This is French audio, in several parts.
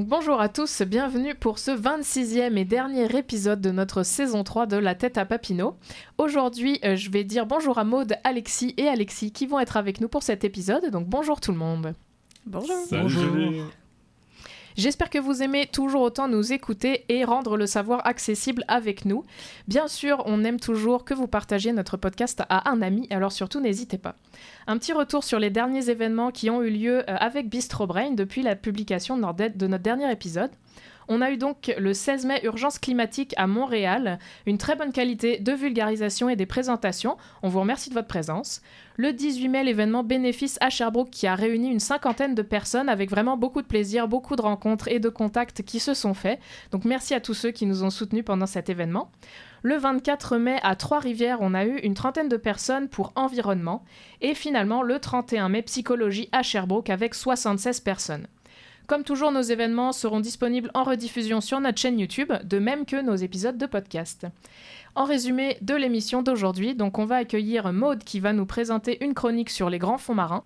Donc bonjour à tous, bienvenue pour ce 26e et dernier épisode de notre saison 3 de La tête à Papineau. Aujourd'hui, euh, je vais dire bonjour à Maude, Alexis et Alexis qui vont être avec nous pour cet épisode. Donc bonjour tout le monde. Bonjour. Salut. J'espère que vous aimez toujours autant nous écouter et rendre le savoir accessible avec nous. Bien sûr, on aime toujours que vous partagiez notre podcast à un ami, alors surtout n'hésitez pas. Un petit retour sur les derniers événements qui ont eu lieu euh, avec Bistro Brain depuis la publication de notre de notre dernier épisode. On a eu donc le 16 mai Urgence climatique à Montréal, une très bonne qualité de vulgarisation et des présentations. On vous remercie de votre présence. Le 18 mai, l'événement Bénéfice à Sherbrooke qui a réuni une cinquantaine de personnes avec vraiment beaucoup de plaisir, beaucoup de rencontres et de contacts qui se sont faits. Donc merci à tous ceux qui nous ont soutenus pendant cet événement. Le 24 mai, à Trois-Rivières, on a eu une trentaine de personnes pour environnement. Et finalement, le 31 mai, psychologie à Sherbrooke avec 76 personnes. Comme toujours, nos événements seront disponibles en rediffusion sur notre chaîne YouTube, de même que nos épisodes de podcast. En résumé de l'émission d'aujourd'hui, donc on va accueillir Maude qui va nous présenter une chronique sur les grands fonds marins.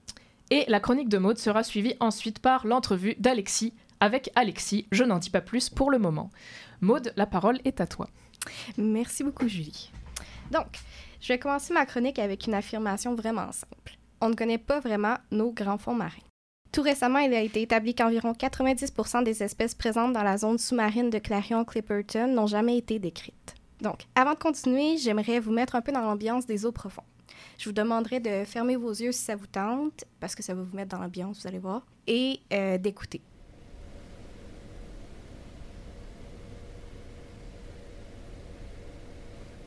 Et la chronique de Maude sera suivie ensuite par l'entrevue d'Alexis avec Alexis. Je n'en dis pas plus pour le moment. Maude, la parole est à toi. Merci beaucoup, Julie. Donc, je vais commencer ma chronique avec une affirmation vraiment simple. On ne connaît pas vraiment nos grands fonds marins. Tout récemment, il a été établi qu'environ 90% des espèces présentes dans la zone sous-marine de Clarion-Clipperton n'ont jamais été décrites. Donc, avant de continuer, j'aimerais vous mettre un peu dans l'ambiance des eaux profondes. Je vous demanderai de fermer vos yeux si ça vous tente, parce que ça va vous mettre dans l'ambiance, vous allez voir, et euh, d'écouter.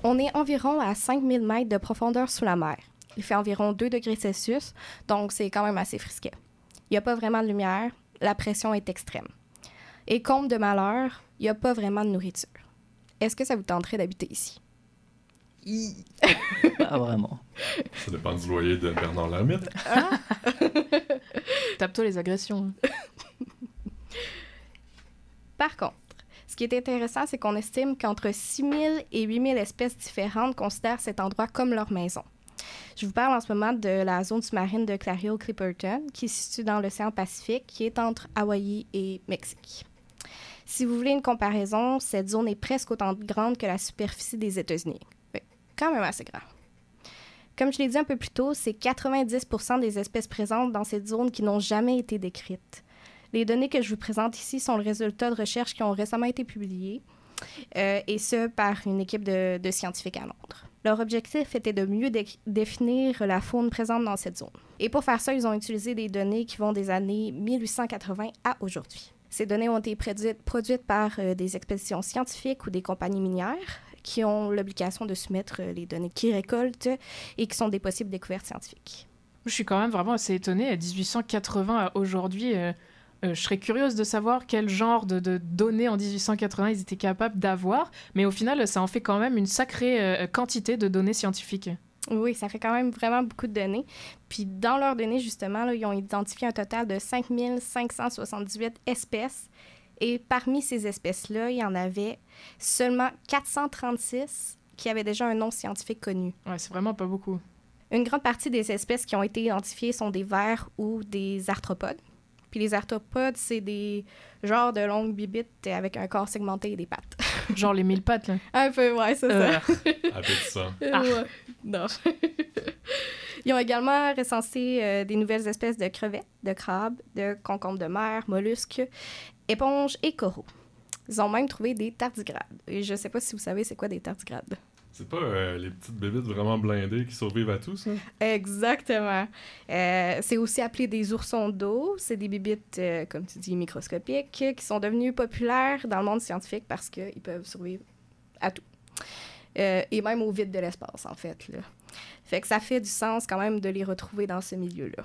On est environ à 5000 mètres de profondeur sous la mer. Il fait environ 2 degrés Celsius, donc c'est quand même assez frisquet. Il n'y a pas vraiment de lumière, la pression est extrême. Et comble de malheur, il n'y a pas vraiment de nourriture. Est-ce que ça vous tenterait d'habiter ici? Pas vraiment. Ça dépend du loyer de Bernard Lamette. Tape-toi les agressions. Par contre, ce qui est intéressant, c'est qu'on estime qu'entre 6 000 et 8 000 espèces différentes considèrent cet endroit comme leur maison. Je vous parle en ce moment de la zone sous-marine de Clario-Clipperton, qui se situe dans l'océan Pacifique, qui est entre Hawaï et Mexique. Si vous voulez une comparaison, cette zone est presque autant grande que la superficie des États-Unis. Quand même assez grand. Comme je l'ai dit un peu plus tôt, c'est 90 des espèces présentes dans cette zone qui n'ont jamais été décrites. Les données que je vous présente ici sont le résultat de recherches qui ont récemment été publiées, euh, et ce par une équipe de scientifiques à Londres. Leur objectif était de mieux dé- définir la faune présente dans cette zone. Et pour faire ça, ils ont utilisé des données qui vont des années 1880 à aujourd'hui. Ces données ont été produites, produites par euh, des expéditions scientifiques ou des compagnies minières qui ont l'obligation de soumettre euh, les données qu'ils récoltent et qui sont des possibles découvertes scientifiques. Je suis quand même vraiment assez étonnée. À 1880 à aujourd'hui, euh, euh, je serais curieuse de savoir quel genre de, de données en 1880 ils étaient capables d'avoir. Mais au final, ça en fait quand même une sacrée euh, quantité de données scientifiques. Oui, ça fait quand même vraiment beaucoup de données. Puis dans leurs données, justement, là, ils ont identifié un total de 5578 espèces. Et parmi ces espèces-là, il y en avait seulement 436 qui avaient déjà un nom scientifique connu. Ouais, c'est vraiment pas beaucoup. Une grande partie des espèces qui ont été identifiées sont des vers ou des arthropodes. Puis les arthropodes, c'est des genres de longues bibites avec un corps segmenté et des pattes. Genre les mille pattes, là. un peu, ouais, c'est ça. Euh, Appétissant. Ah. Ouais. Non. Ils ont également recensé euh, des nouvelles espèces de crevettes, de crabes, de concombres de mer, mollusques, éponges et coraux. Ils ont même trouvé des tardigrades. Et je sais pas si vous savez c'est quoi des tardigrades. C'est pas euh, les petites bébites vraiment blindées qui survivent à tout, ça? Exactement. Euh, c'est aussi appelé des oursons d'eau. C'est des bibites, euh, comme tu dis, microscopiques, qui sont devenus populaires dans le monde scientifique parce qu'ils peuvent survivre à tout. Et même au vide de l'espace, en fait. Là. Ça fait du sens quand même de les retrouver dans ce milieu-là.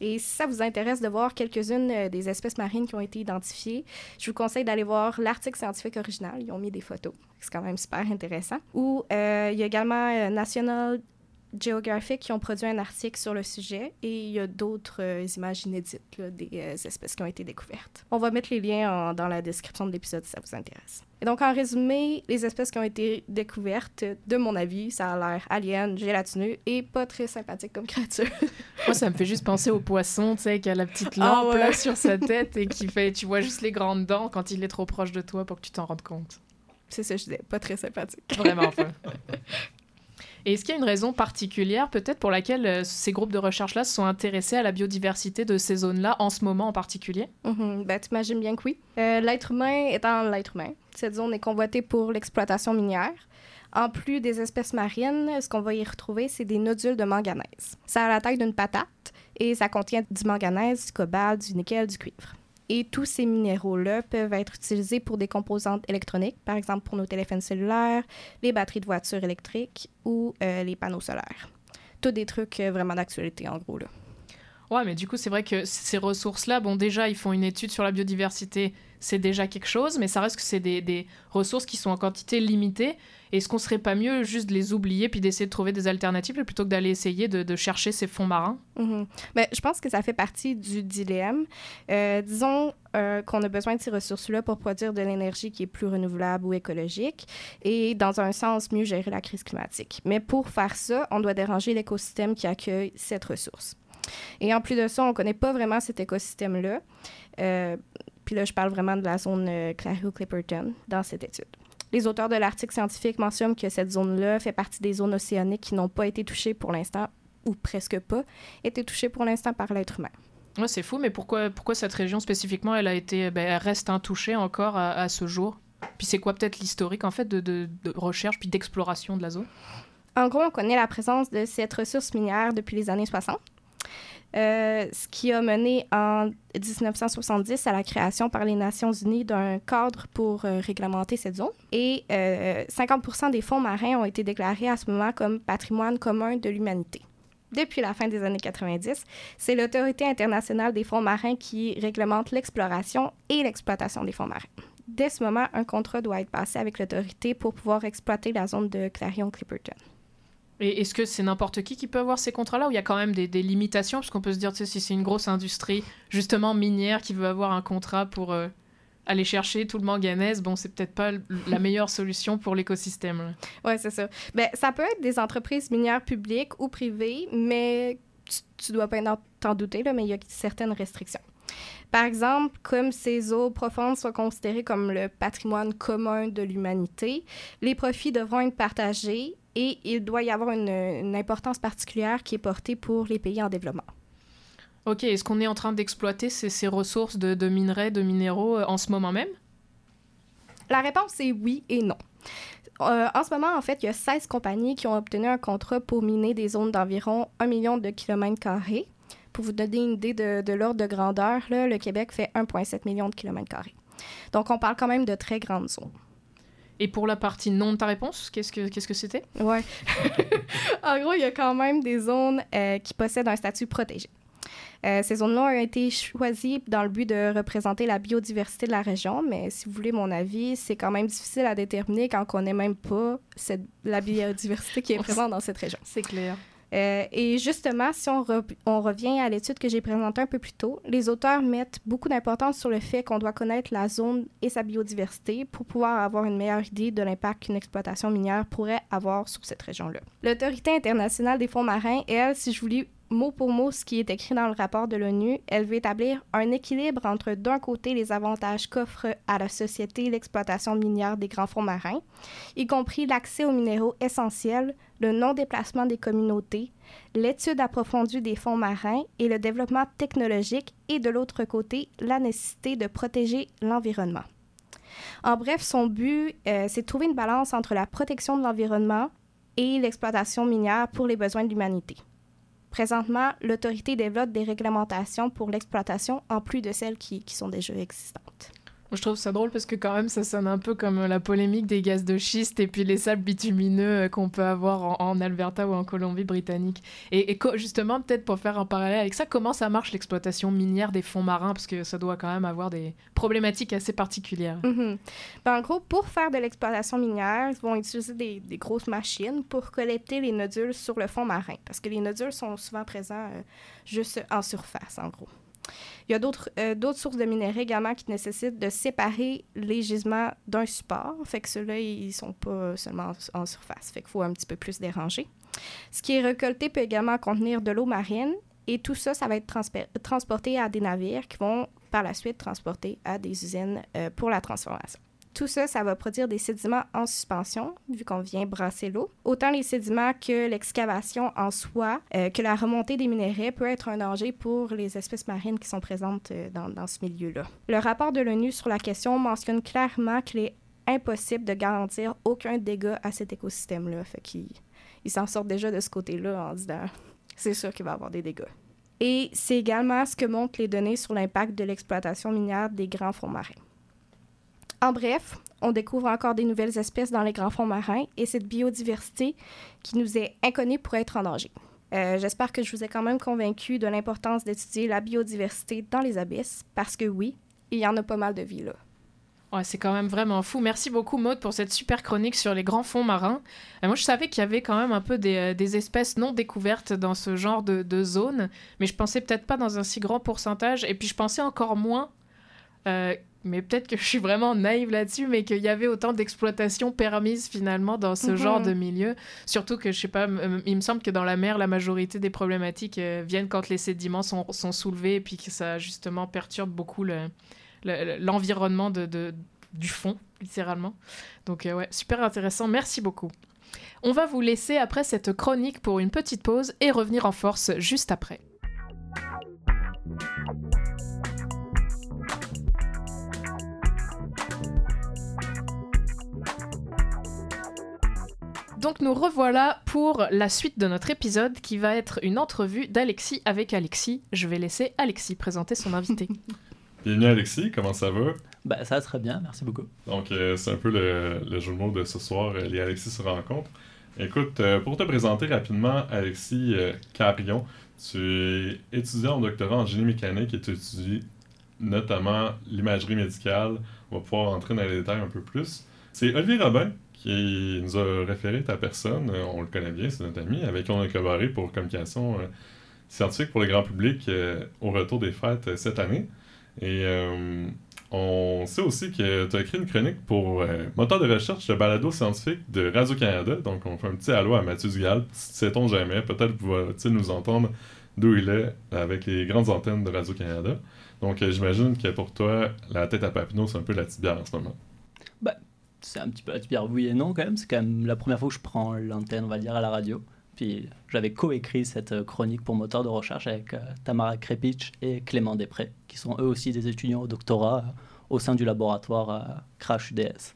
Et si ça vous intéresse de voir quelques-unes euh, des espèces marines qui ont été identifiées, je vous conseille d'aller voir l'article scientifique original. Ils ont mis des photos. C'est quand même super intéressant. Ou euh, il y a également euh, National Geographic qui ont produit un article sur le sujet et il y a d'autres euh, images inédites là, des euh, espèces qui ont été découvertes. On va mettre les liens en- dans la description de l'épisode si ça vous intéresse. Et donc, en résumé, les espèces qui ont été découvertes, de mon avis, ça a l'air alien, gélatineux et pas très sympathique comme créature. Moi, ça me fait juste penser au poisson, tu sais, qui a la petite Ah lampe ouais. là sur sa tête et qui fait, tu vois juste les grandes dents quand il est trop proche de toi pour que tu t'en rendes compte. C'est ça, que je disais, pas très sympathique. Vraiment, enfin. Et est-ce qu'il y a une raison particulière, peut-être, pour laquelle euh, ces groupes de recherche-là se sont intéressés à la biodiversité de ces zones-là, en ce moment en particulier? Mhm, ben, t'imagines bien que oui. Euh, l'être humain étant l'être humain, cette zone est convoitée pour l'exploitation minière. En plus des espèces marines, ce qu'on va y retrouver, c'est des nodules de manganèse. Ça a la taille d'une patate et ça contient du manganèse, du cobalt, du nickel, du cuivre. Et tous ces minéraux-là peuvent être utilisés pour des composantes électroniques, par exemple pour nos téléphones cellulaires, les batteries de voitures électriques ou euh, les panneaux solaires. Tous des trucs euh, vraiment d'actualité, en gros. Là. Ouais, mais du coup, c'est vrai que ces ressources-là, bon, déjà, ils font une étude sur la biodiversité, c'est déjà quelque chose, mais ça reste que c'est des, ressources qui sont en quantité limitée. Est-ce qu'on serait pas mieux juste de les oublier puis d'essayer de trouver des alternatives plutôt que d'aller essayer de, chercher ces fonds marins? Ben, je pense que ça fait partie du dilemme. Euh, disons euh, qu'on a besoin de ces ressources-là pour produire de l'énergie qui est plus renouvelable ou écologique et, dans un sens, mieux gérer la crise climatique. Mais pour faire ça, on doit déranger l'écosystème qui accueille cette ressource. Et en plus de ça, on ne connaît pas vraiment cet écosystème-là. Euh, puis là, je parle vraiment de la zone euh, Clario-Clipperton dans cette étude. Les auteurs de l'article scientifique mentionnent que cette zone-là fait partie des zones océaniques qui n'ont pas été touchées pour l'instant, ou presque pas, été touchées pour l'instant par l'être humain. Ouais, c'est fou, mais pourquoi, pourquoi cette région spécifiquement, elle a été, ben, elle reste intouchée encore à, à ce jour? Puis c'est quoi peut-être l'historique en fait de, de- de recherche puis d'exploration de la zone? En gros, on connaît la présence de cette ressource minière depuis les années 60. Euh, ce qui a mené en 1970 à la création par les Nations Unies d'un cadre pour euh, réglementer cette zone. Et euh, 50% des fonds marins ont été déclarés à ce moment comme patrimoine commun de l'humanité. Depuis la fin des années 90, c'est l'Autorité internationale des fonds marins qui réglemente l'exploration et l'exploitation des fonds marins. Dès ce moment, un contrat doit être passé avec l'autorité pour pouvoir exploiter la zone de Clarion-Clipperton. Et est-ce que c'est n'importe qui qui peut avoir ces contrats-là ou il y a quand même des, des limitations? Parce qu'on peut se dire, tu sais, si c'est une grosse industrie, justement minière, qui veut avoir un contrat pour euh, aller chercher tout le manganèse, bon, c'est peut-être pas la meilleure solution pour l'écosystème. Oui, c'est ça. Ben, ça peut être des entreprises minières publiques ou privées, mais tu, tu dois pas en- t'en douter, là, mais il y a certaines restrictions. Par exemple, comme ces eaux profondes sont considérées comme le patrimoine commun de l'humanité, les profits devront être partagés et il doit y avoir une, une importance particulière qui est portée pour les pays en développement. Ok, est-ce qu'on est en train d'exploiter ces, ces ressources de, de minerais, de minéraux euh, en ce moment même? La réponse est oui et non. Euh, en ce moment, en fait, il y a 16 compagnies qui ont obtenu un contrat pour miner des zones d'environ 1 million de kilomètres carrés. Pour vous donner une idée de, de l'ordre de grandeur, là, le Québec fait 1,7 million de kilomètres carrés. Donc, on parle quand même de très grandes zones. Et pour la partie non de ta réponse, qu'est-ce que qu'est-ce que c'était? Ouais. en gros, il y a quand même des zones euh, qui possèdent un statut protégé. Euh, ces zones-là ont été choisies dans le but de représenter la biodiversité de la région, mais si vous voulez mon avis, c'est quand même difficile à déterminer quand on n'est même pas cette, la biodiversité qui est présente dans cette région. C'est clair. Euh, et justement, si on, re- on revient à l'étude que j'ai présentée un peu plus tôt, les auteurs mettent beaucoup d'importance sur le fait qu'on doit connaître la zone et sa biodiversité pour pouvoir avoir une meilleure idée de l'impact qu'une exploitation minière pourrait avoir sur cette région-là. L'Autorité internationale des fonds marins, elle, si je vous mot pour mot ce qui est écrit dans le rapport de l'ONU, elle veut établir un équilibre entre d'un côté les avantages qu'offre à la société l'exploitation minière des grands fonds marins, y compris l'accès aux minéraux essentiels, le non-déplacement des communautés, l'étude approfondie des fonds marins et le développement technologique, et de l'autre côté, la nécessité de protéger l'environnement. En bref, son but, euh, c'est de trouver une balance entre la protection de l'environnement et l'exploitation minière pour les besoins de l'humanité. Présentement, l'autorité développe des réglementations pour l'exploitation en plus de celles qui, sont déjà existantes. Je trouve ça drôle parce que quand même ça sonne un peu comme la polémique des gaz de schiste et puis les sables bitumineux euh, qu'on peut avoir en, Alberta ou en Colombie-Britannique. Et, justement, peut-être pour faire un parallèle avec ça, comment ça marche l'exploitation minière des fonds marins? Parce que ça doit quand même avoir des problématiques assez particulières. Mhm. Ben, en gros, pour faire de l'exploitation minière, ils vont utiliser des, grosses machines pour collecter les nodules sur le fond marin. Parce que les nodules sont souvent présents euh, juste en surface, en gros. Il y a euh, d'autres sources de minéraux également qui nécessitent de séparer les gisements d'un support. Fait que ceux-là, ils ne sont pas seulement en surface. Fait qu'il faut un petit peu plus déranger. Ce qui est récolté peut également contenir de l'eau marine et tout ça, ça va être transporté à des navires qui vont par la suite transporter à des usines euh, pour la transformation. Tout ça, ça va produire des sédiments en suspension, vu qu'on vient brasser l'eau. Autant les sédiments que l'excavation en soi, euh, que la remontée des minéraux peut être un danger pour les espèces marines qui sont présentes euh, dans, ce milieu-là. Le rapport de l'ONU sur la question mentionne clairement qu'il est impossible de garantir aucun dégât à cet écosystème-là. Fait qu'ils s'en sortent déjà de ce côté-là en disant c'est sûr qu'il va y avoir des dégâts. Et c'est également ce que montrent les données sur l'impact de l'exploitation minière des grands fonds marins. En bref, on découvre encore des nouvelles espèces dans les grands fonds marins et cette biodiversité qui nous est inconnue pourrait être en danger. Euh, j'espère que je vous ai quand même convaincu de l'importance d'étudier la biodiversité dans les abysses, parce que oui, il y en a pas mal de vie là. C'est quand même vraiment fou. Merci beaucoup, Maud, pour cette super chronique sur les grands fonds marins. Euh, moi, je savais qu'il y avait quand même un peu des, euh, espèces non découvertes dans ce genre de, de zone, mais je pensais peut-être pas dans un si grand pourcentage. Et puis, je pensais encore moins mais peut-être que je suis vraiment naïve là-dessus, mais qu'il y avait autant d'exploitation permise finalement dans ce genre mhm. de milieu. Surtout que, je sais pas, il me semble que dans la mer, la majorité des problématiques euh, viennent quand les sédiments sont, sont, soulevés et puis que ça justement perturbe beaucoup l'environnement le, de, du fond, littéralement. Donc, euh, ouais, super intéressant. Merci beaucoup. On va vous laisser après cette chronique pour une petite pause et revenir en force juste après. Donc nous revoilà pour la suite de notre épisode qui va être une entrevue d'Alexis avec Alexis. Je vais laisser Alexis présenter son invité. Bienvenue Alexis, comment ça va? Bah, ça va très bien, merci beaucoup. Donc euh, c'est un peu le, jeu de mots de ce soir, euh, les Alexis se rencontrent. Écoute, euh, pour te présenter rapidement, Alexis Carillon, tu es étudiant en doctorat en génie mécanique et tu étudies notamment l'imagerie médicale. On va pouvoir entrer dans les détails un peu plus. C'est Olivier Robin qui nous a référé ta personne. Euh, on le connaît bien, c'est notre ami, avec qui on a collaboré pour communication euh, scientifique pour le grand public euh, au retour des fêtes cette année. Et on sait aussi que tu as écrit une chronique pour moteur de recherche de balado scientifique de Radio-Canada. Donc, on fait un petit allô à Mathieu Dugal. Sait-on jamais, peut-être va-t-il nous entendre d'où il est avec les grandes antennes de Radio-Canada. Donc, j'imagine que pour toi, la tête à Papineau, c'est un peu la tibière en ce moment. C'est un petit peu à oui et non quand même. C'est quand même la première fois que je prends l'antenne, on va dire, à la radio. Puis j'avais coécrit cette euh, chronique pour moteur de recherche avec euh, Tamara Krepich et Clément Després, qui sont eux aussi des étudiants au doctorat euh, au sein du laboratoire Crash UDS.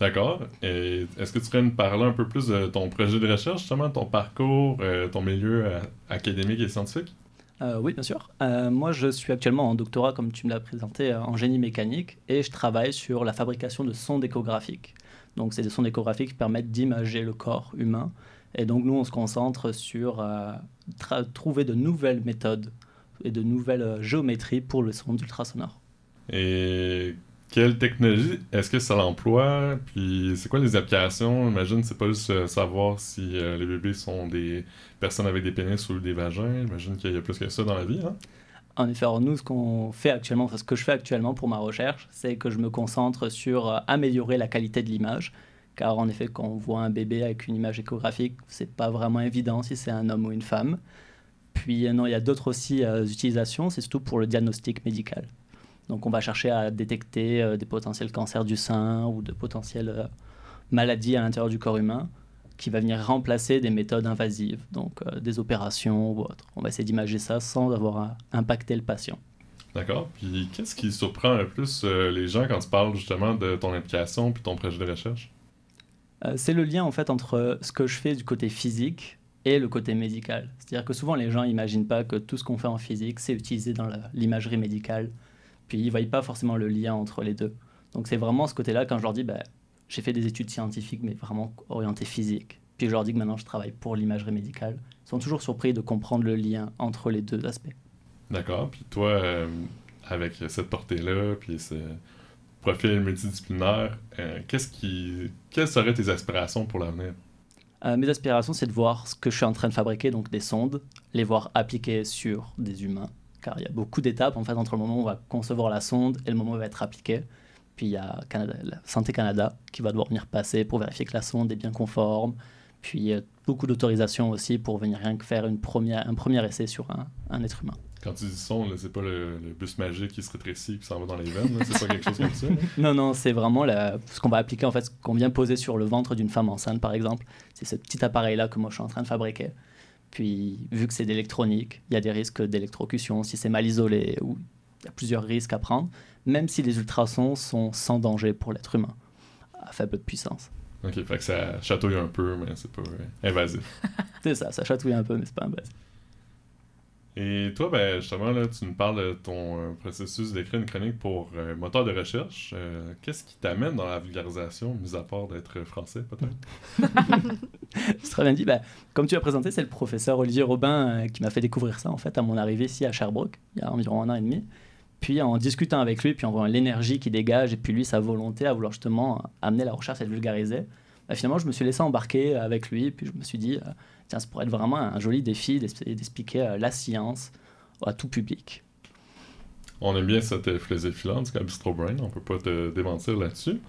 D'accord. Est-ce que tu pourrais nous parler un peu plus de ton projet de recherche, justement, ton parcours, ton milieu académique et scientifique? Euh, oui, bien sûr. Euh, moi, je suis actuellement en doctorat, comme tu me l'as présenté, euh, en génie mécanique, et je travaille sur la fabrication de sondes échographiques. Donc, c'est des sondes échographiques qui permettent d'imager le corps humain. Et donc, nous, on se concentre sur trouver de nouvelles méthodes et de nouvelles géométries pour le son ultrasonore. Et quelle technologie est-ce que ça l'emploie? Puis c'est quoi les applications? J'imagine c'est pas juste savoir si les bébés sont des personnes avec des pénis ou des vagins. J'imagine qu'il y a plus que ça dans la vie. Hein? En effet, nous, ce qu'on fait actuellement, ce que je fais actuellement pour ma recherche, c'est que je me concentre sur euh, améliorer la qualité de l'image. Car en effet, quand on voit un bébé avec une image échographique, c'est pas vraiment évident si c'est un homme ou une femme. Puis euh, non, il y a d'autres aussi euh, utilisations, c'est surtout pour le diagnostic médical. Donc on va chercher à détecter des potentiels cancers du sein ou de potentielles maladies à l'intérieur du corps humain qui va venir remplacer des méthodes invasives, donc euh, des opérations ou autres. On va essayer d'imager ça sans avoir impacté le patient. D'accord. Puis qu'est-ce qui surprend le plus euh, les gens quand tu parles justement de ton implication puis ton projet de recherche? Euh, c'est le lien en fait entre ce que je fais du côté physique et le côté médical. C'est-à-dire que souvent les gens n'imaginent pas que tout ce qu'on fait en physique, c'est utilisé dans l'imagerie médicale. Puis ils ne voient pas forcément le lien entre les deux. Donc c'est vraiment ce côté-là quand je leur dis, bah, j'ai fait des études scientifiques, mais vraiment orientées physique. Puis je leur dis que maintenant je travaille pour l'imagerie médicale. Ils sont toujours surpris de comprendre le lien entre les deux aspects. D'accord. Puis toi, euh, avec cette portée-là, puis ce profil multidisciplinaire, euh, qu'est-ce qui, quelles seraient tes aspirations pour l'avenir? Euh, mes aspirations, c'est de voir ce que je suis en train de fabriquer, donc des sondes, les voir appliquées sur des humains, car il y a beaucoup d'étapes en fait entre le moment où on va concevoir la sonde et le moment où elle va être appliquée. Puis il y a Canada, la Santé Canada qui va devoir venir passer pour vérifier que la sonde est bien conforme. Puis il y a beaucoup d'autorisations aussi pour venir rien que faire une première, un premier essai sur un, un être humain. Quand tu dis sonde, c'est pas le, bus magique qui se rétrécit et qui s'en va dans les veines, c'est pas quelque chose comme ça? non, non, c'est vraiment la, ce qu'on va appliquer, en fait, ce qu'on vient poser sur le ventre d'une femme enceinte, par exemple. C'est ce petit appareil-là que moi je suis en train de fabriquer. Puis, vu que c'est d'électronique, il y a des risques d'électrocution si c'est mal isolé ou il y a plusieurs risques à prendre, même si les ultrasons sont sans danger pour l'être humain, à faible puissance. Ok, fait que ça chatouille un peu, mais c'est pas invasif. c'est ça, ça chatouille un peu, mais c'est pas invasif. Et toi, ben, justement, tu nous parles de ton euh, processus d'écrire une chronique pour euh, moteur de recherche. Euh, qu'est-ce qui t'amène dans la vulgarisation, mis à part d'être français, peut-être? C'est très bien dit. Ben, comme tu as présenté, c'est le professeur Olivier Robin qui m'a fait découvrir ça, en fait, à mon arrivée ici à Sherbrooke, il y a environ un an et demi. Puis en discutant avec lui, puis en voyant l'énergie qui dégage, et puis lui, sa volonté à vouloir justement amener la recherche à être vulgarisée, ben, finalement, je me suis laissé embarquer avec lui, puis je me suis dit tiens, ça pourrait être vraiment un joli défi d'expliquer euh, la science à tout public. On aime bien cette philosophie-là, en tout cas, Bistro Brain, on peut pas te démentir là-dessus.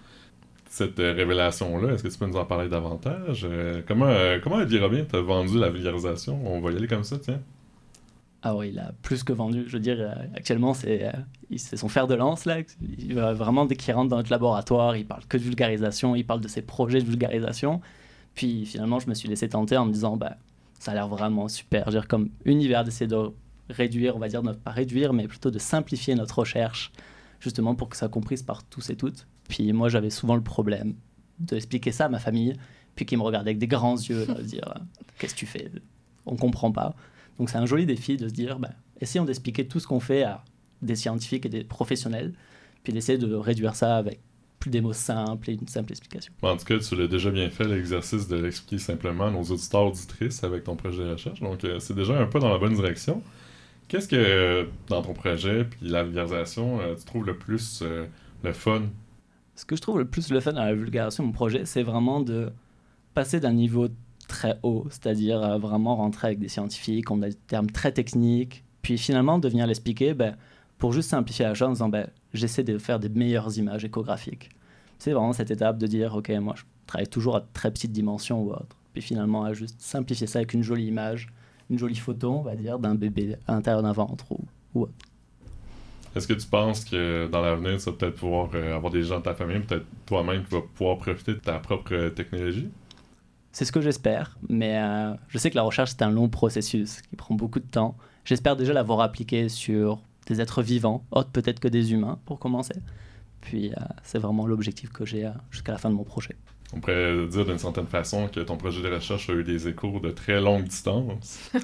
Cette euh, révélation-là, est-ce que tu peux nous en parler davantage? Euh, comment, comment Eddie Robin t'a vendu la vulgarisation? On va y aller comme ça, tiens. Ah oui, il a plus que vendu. Je veux dire, actuellement, c'est son fer de lance. Là. Il vraiment, dès qu'il rentre dans notre laboratoire, il parle que de vulgarisation, il parle de ses projets de vulgarisation. Puis finalement, je me suis laissé tenter en me disant, bah, ça a l'air vraiment super. Dire, comme univers d'essayer de réduire, on va dire, pas réduire, mais plutôt de simplifier notre recherche, justement pour que ça comprise par tous et toutes. Puis moi, j'avais souvent le problème d'expliquer ça à ma famille, puis qu'ils me regardaient avec des grands yeux, de dire, qu'est-ce que tu fais? On comprend pas. Donc c'est un joli défi de se dire, bah, essayons d'expliquer tout ce qu'on fait à des scientifiques et des professionnels, puis d'essayer de réduire ça avec plus des mots simples et une simple explication. en tout cas, tu l'as déjà bien fait, l'exercice de l'expliquer simplement à nos auditeurs auditrices avec ton projet de recherche. Donc, euh, c'est déjà un peu dans la bonne direction. Qu'est-ce que, dans ton projet, puis la vulgarisation, euh, tu trouves le plus euh, le fun? Ce que je trouve le plus le fun dans la vulgarisation de mon projet, c'est vraiment de passer d'un niveau très haut, c'est-à-dire vraiment rentrer avec des scientifiques, on a des termes très techniques, puis finalement de venir l'expliquer ben, pour juste simplifier la chose en disant ben, j'essaie de faire des meilleures images échographiques. C'est vraiment cette étape de dire, ok, moi je travaille toujours à très petite dimension ou autre. Puis finalement, à juste simplifier ça avec une jolie image, une jolie photo, on va dire, d'un bébé à l'intérieur d'un ventre ou, ou autre. Est-ce que tu penses que dans l'avenir, tu vas peut-être pouvoir euh, avoir des gens de ta famille, peut-être toi-même qui vas pouvoir profiter de ta propre technologie? C'est ce que j'espère, mais euh, je sais que la recherche, c'est un long processus qui prend beaucoup de temps. J'espère déjà l'avoir appliqué sur des êtres vivants, autres peut-être que des humains pour commencer. Puis euh, c'est vraiment l'objectif que j'ai euh, jusqu'à la fin de mon projet. On pourrait dire d'une certaine façon que ton projet de recherche a eu des échos de très longue distance.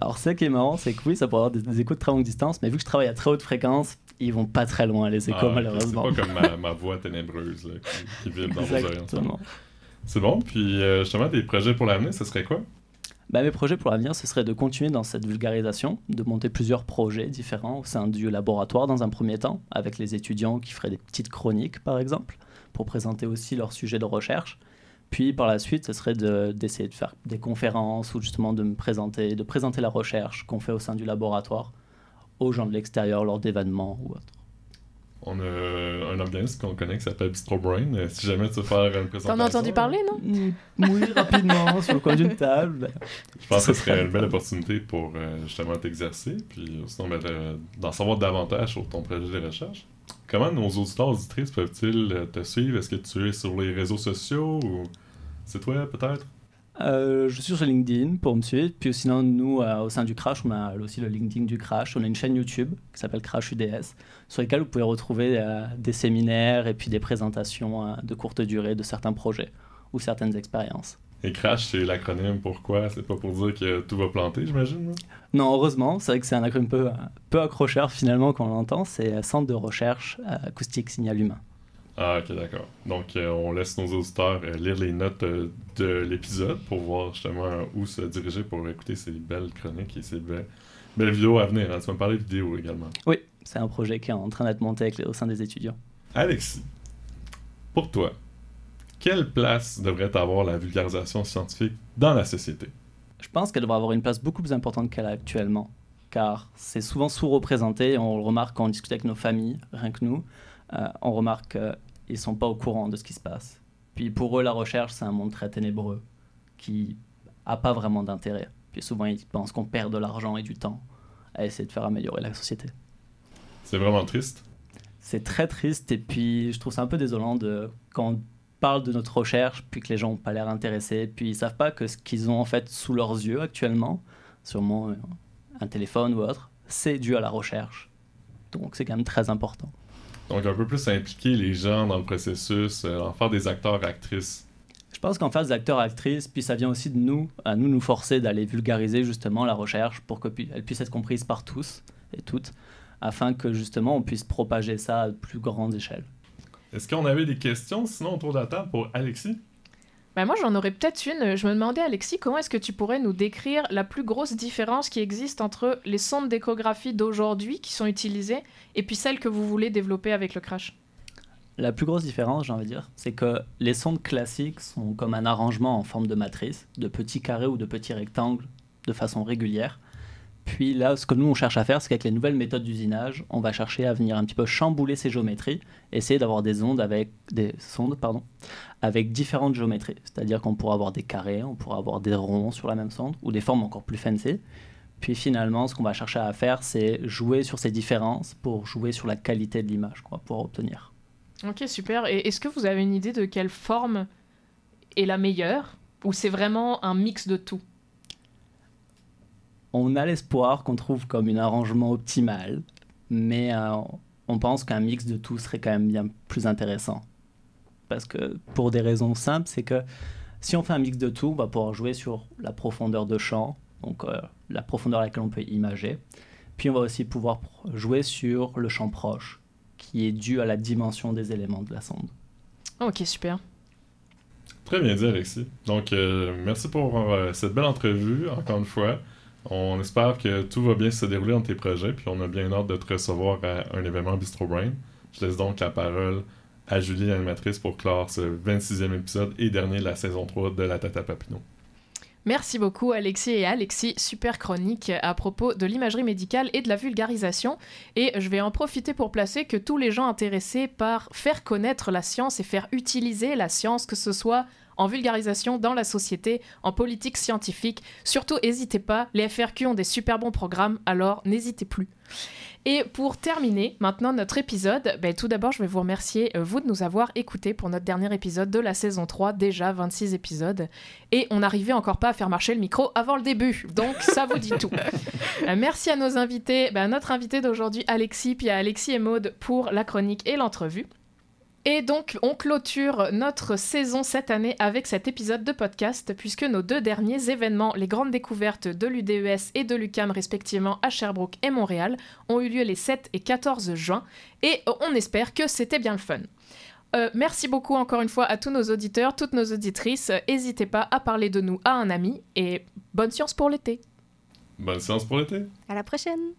Alors, ce qui est marrant, c'est que oui, ça peut avoir des, échos de très longue distance, mais vu que je travaille à très haute fréquence, ils vont pas très loin, les échos, ah, malheureusement. C'est pas comme ma, voix ténébreuse qui, qui, dans vos oreilles. C'est bon, puis euh, justement, tes projets pour l'avenir, ce serait quoi? Bah, mes projets pour l'avenir, ce serait de continuer dans cette vulgarisation, de monter plusieurs projets différents au sein du laboratoire dans un premier temps, avec les étudiants qui feraient des petites chroniques par exemple, pour présenter aussi leurs sujets de recherche. Puis par la suite, ce serait d'essayer de, faire des conférences ou justement de me présenter, de présenter la recherche qu'on fait au sein du laboratoire aux gens de l'extérieur lors d'événements ou autres. On a un organisme qu'on connaît qui s'appelle Bistro Brain. Euh, si jamais tu veux faire une présentation. T'en as entendu parler, non? Mm, Oui, rapidement, sur le coin d'une table. Je pense que ce serait une belle opportunité pour euh, justement t'exercer, puis sinon ben, d'en savoir davantage sur ton projet de recherche. Comment nos auditeurs auditrices peuvent-ils euh, te suivre? Est-ce que tu es sur les réseaux sociaux ou c'est toi peut-être? Euh, je suis sur LinkedIn pour me suivre. Puis sinon, nous, euh, au sein du Crash, on a aussi le LinkedIn du Crash. On a une chaîne YouTube qui s'appelle Crash UDS, sur laquelle vous pouvez retrouver euh, des séminaires et puis des présentations de courte durée de certains projets ou certaines expériences. Et Crash, c'est l'acronyme pourquoi C'est pas pour dire que tout va planter, j'imagine Non, heureusement, c'est vrai que c'est un acronyme peu, peu accrocheur finalement quand on l'entend. C'est Centre de recherche acoustique signal humain. Ah, ok, d'accord. Donc, euh, on laisse nos auditeurs euh, lire les notes euh, de l'épisode pour voir justement où se diriger pour écouter ces belles chroniques et ces belles, vidéos à venir. Hein. Tu vas me parler de vidéos également. Oui, c'est un projet qui est en train d'être monté au sein des étudiants. Alexis, pour toi, quelle place devrait avoir la vulgarisation scientifique dans la société? Je pense qu'elle devrait avoir une place beaucoup plus importante qu'elle a actuellement, car c'est souvent sous-représenté, on le remarque quand on discute avec nos familles, rien que nous. on remarque ils sont pas au courant de ce qui se passe. Puis pour eux, la recherche, c'est un monde très ténébreux qui a pas vraiment d'intérêt. Puis souvent, ils pensent qu'on perd de l'argent et du temps à essayer de faire améliorer la société. C'est vraiment triste. C'est très triste et puis je trouve ça un peu désolant de quand on parle de notre recherche puis que les gens n'ont pas l'air intéressés puis ils savent pas que ce qu'ils ont en fait sous leurs yeux actuellement, sûrement un téléphone ou autre, c'est dû à la recherche. Donc c'est quand même très important. Donc, un peu plus impliquer les gens dans le processus, euh, en faire des acteurs-actrices. Je pense qu'en faire des acteurs-actrices, puis ça vient aussi de nous, à nous nous forcer d'aller vulgariser justement la recherche pour qu'elle puisse être comprise par tous et toutes, afin que justement on puisse propager ça à plus grande échelle. Est-ce qu'on avait des questions sinon autour de la table pour Alexis? Bah, moi, j'en aurais peut-être une. Je me demandais, Alexis, comment est-ce que tu pourrais nous décrire la plus grosse différence qui existe entre les sondes d'échographie d'aujourd'hui qui sont utilisées et puis celles que vous voulez développer avec le crash? La plus grosse différence, j'ai envie de dire, c'est que les sondes classiques sont comme un arrangement en forme de matrice, de petits carrés ou de petits rectangles de façon régulière. Puis là, ce que nous, on cherche à faire, c'est qu'avec les nouvelles méthodes d'usinage, on va chercher à venir un petit peu chambouler ces géométries, essayer d'avoir des ondes avec des sondes, avec différentes géométries. C'est-à-dire qu'on pourra avoir des carrés, on pourra avoir des ronds sur la même sonde, ou des formes encore plus fancy. Puis finalement, ce qu'on va chercher à faire, c'est jouer sur ces différences pour jouer sur la qualité de l'image qu'on va pouvoir obtenir. Ok, super. Et est-ce que vous avez une idée de quelle forme est la meilleure Ou c'est vraiment un mix de tout? On a l'espoir qu'on trouve comme un arrangement optimal, mais euh, on pense qu'un mix de tout serait quand même bien plus intéressant. Parce que pour des raisons simples, c'est que si on fait un mix de tout, on va pouvoir jouer sur la profondeur de champ, donc euh, la profondeur à laquelle on peut imager. Puis on va aussi pouvoir jouer sur le champ proche, qui est dû à la dimension des éléments de la sonde. Ok, super. Très bien dit, Alexis. Donc, euh, merci pour cette belle entrevue, encore une fois. On espère que tout va bien se dérouler dans tes projets, puis on a bien hâte de te recevoir à un événement Bistro Brain. Je laisse donc la parole à Julie, l'animatrice, pour clore ce 26e épisode et dernier de la saison 3 de La Tata Papineau. Merci beaucoup Alexis et Alexis, super chronique à propos de l'imagerie médicale et de la vulgarisation. Et je vais en profiter pour placer que tous les gens intéressés par faire connaître la science et faire utiliser la science, que ce soit en vulgarisation dans la société, en politique scientifique. Surtout, n'hésitez pas, les FRQ ont des super bons programmes, alors n'hésitez plus. Et pour terminer maintenant notre épisode, ben, tout d'abord je vais vous remercier, euh, vous, de nous avoir écoutés pour notre dernier épisode de la saison 3, déjà 26 épisodes. Et on n'arrivait encore pas à faire marcher le micro avant le début, donc ça vous dit tout. Euh, merci à nos invités, ben, notre invité d'aujourd'hui Alexis, puis à Alexis et Maude pour la chronique et l'entrevue. Et donc, on clôture notre saison cette année avec cet épisode de podcast, puisque nos deux derniers événements, les grandes découvertes de l'UDES et de l'UCAM, respectivement à Sherbrooke et Montréal, ont eu lieu les 7 et 14 juin, et on espère que c'était bien le fun. Euh, merci beaucoup encore une fois à tous nos auditeurs, toutes nos auditrices. N'hésitez pas à parler de nous à un ami, et bonne science pour l'été. Bonne science pour l'été. À la prochaine.